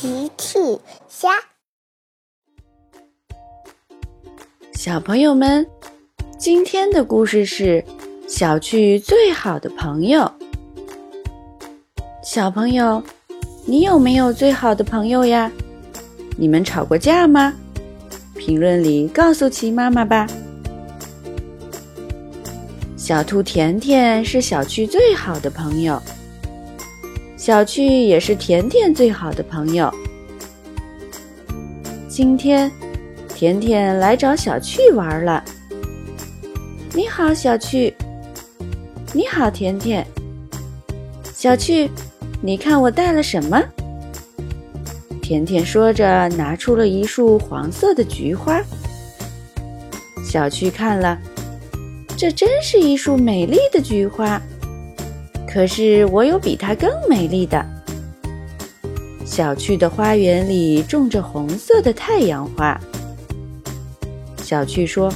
奇趣虾，小朋友们，今天的故事是小趣最好的朋友。小朋友，你有没有最好的朋友呀？你们吵过架吗？评论里告诉奇妈妈吧。小兔甜甜是小趣最好的朋友。小趣也是甜甜最好的朋友。今天，甜甜来找小趣玩了。你好，小趣。你好，甜甜。小趣，你看我带了什么？甜甜说着，拿出了一束黄色的菊花。小趣看了，这真是一束美丽的菊花。可是我有比它更美丽的。小趣的花园里种着红色的太阳花。小趣说：“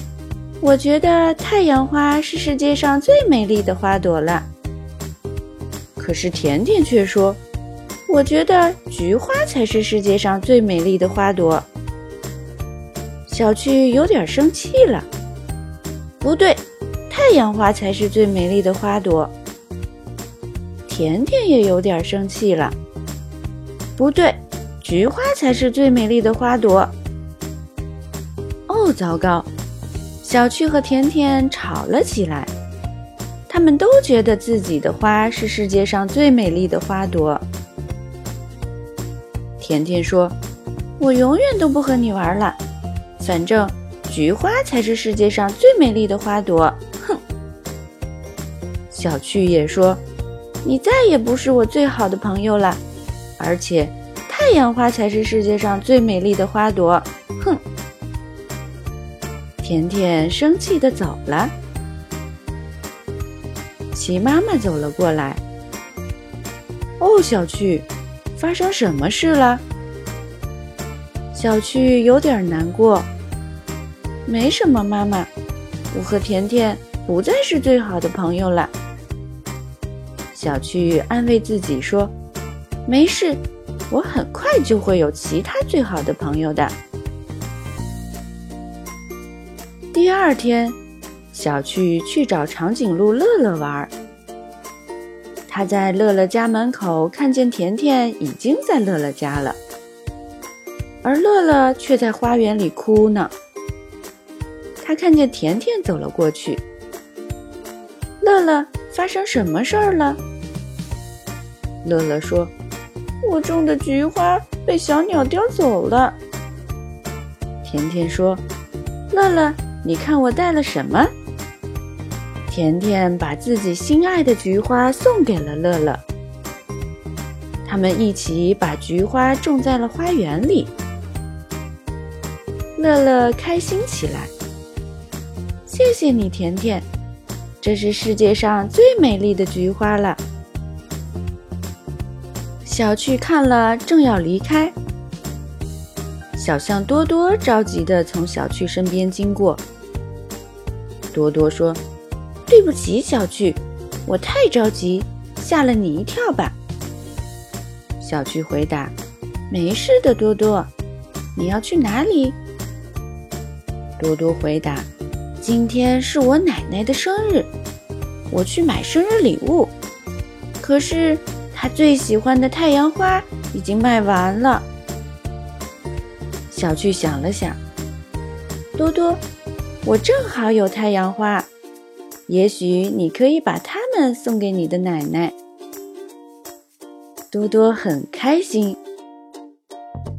我觉得太阳花是世界上最美丽的花朵了。”可是甜甜却说：“我觉得菊花才是世界上最美丽的花朵。”小趣有点生气了。不对，太阳花才是最美丽的花朵。甜甜也有点生气了。不对，菊花才是最美丽的花朵。哦，糟糕！小趣和甜甜吵了起来。他们都觉得自己的花是世界上最美丽的花朵。甜甜说：“我永远都不和你玩了，反正菊花才是世界上最美丽的花朵。”哼。小趣也说。你再也不是我最好的朋友了，而且太阳花才是世界上最美丽的花朵。哼！甜甜生气的走了。齐妈妈走了过来。哦，小趣，发生什么事了？小趣有点难过。没什么，妈妈，我和甜甜不再是最好的朋友了。小趣安慰自己说：“没事，我很快就会有其他最好的朋友的。”第二天，小趣去找长颈鹿乐乐玩。他在乐乐家门口看见甜甜已经在乐乐家了，而乐乐却在花园里哭呢。他看见甜甜走了过去。乐乐，发生什么事儿了？乐乐说：“我种的菊花被小鸟叼走了。”甜甜说：“乐乐，你看我带了什么？”甜甜把自己心爱的菊花送给了乐乐。他们一起把菊花种在了花园里。乐乐开心起来。谢谢你，甜甜，这是世界上最美丽的菊花了。小趣看了，正要离开。小象多多着急地从小趣身边经过。多多说：“对不起，小趣，我太着急，吓了你一跳吧？”小趣回答：“没事的，多多。你要去哪里？”多多回答：“今天是我奶奶的生日，我去买生日礼物。可是……”他最喜欢的太阳花已经卖完了。小趣想了想，多多，我正好有太阳花，也许你可以把它们送给你的奶奶。多多很开心，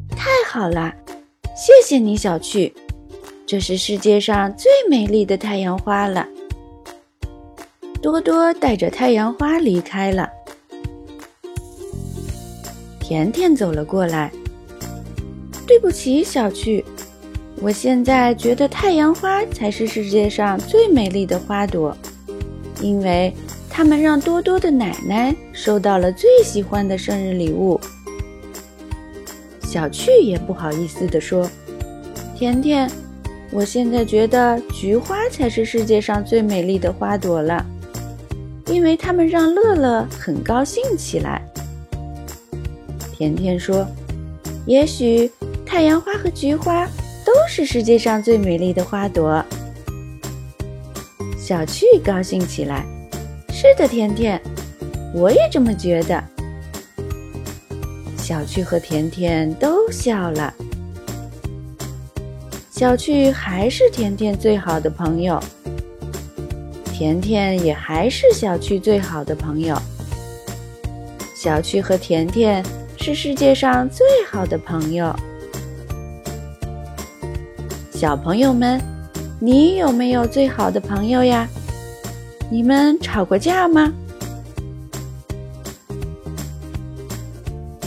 太好了，谢谢你，小趣，这是世界上最美丽的太阳花了。多多带着太阳花离开了。甜甜走了过来。对不起，小趣，我现在觉得太阳花才是世界上最美丽的花朵，因为它们让多多的奶奶收到了最喜欢的生日礼物。小趣也不好意思地说：“甜甜，我现在觉得菊花才是世界上最美丽的花朵了，因为它们让乐乐很高兴起来。”甜甜说：“也许太阳花和菊花都是世界上最美丽的花朵。小趣高兴起来：“是的，甜甜，我也这么觉得。”小趣和甜甜都笑了。小趣还是甜甜最好的朋友，甜甜也还是小趣最好的朋友。小趣和甜甜是世界上最好的朋友。小朋友们，你有没有最好的朋友呀？你们吵过架吗？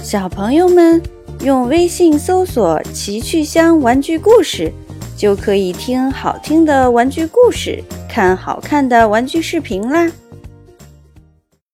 小朋友们，用微信搜索“奇趣箱玩具故事”，就可以听好听的玩具故事，看好看的玩具视频啦。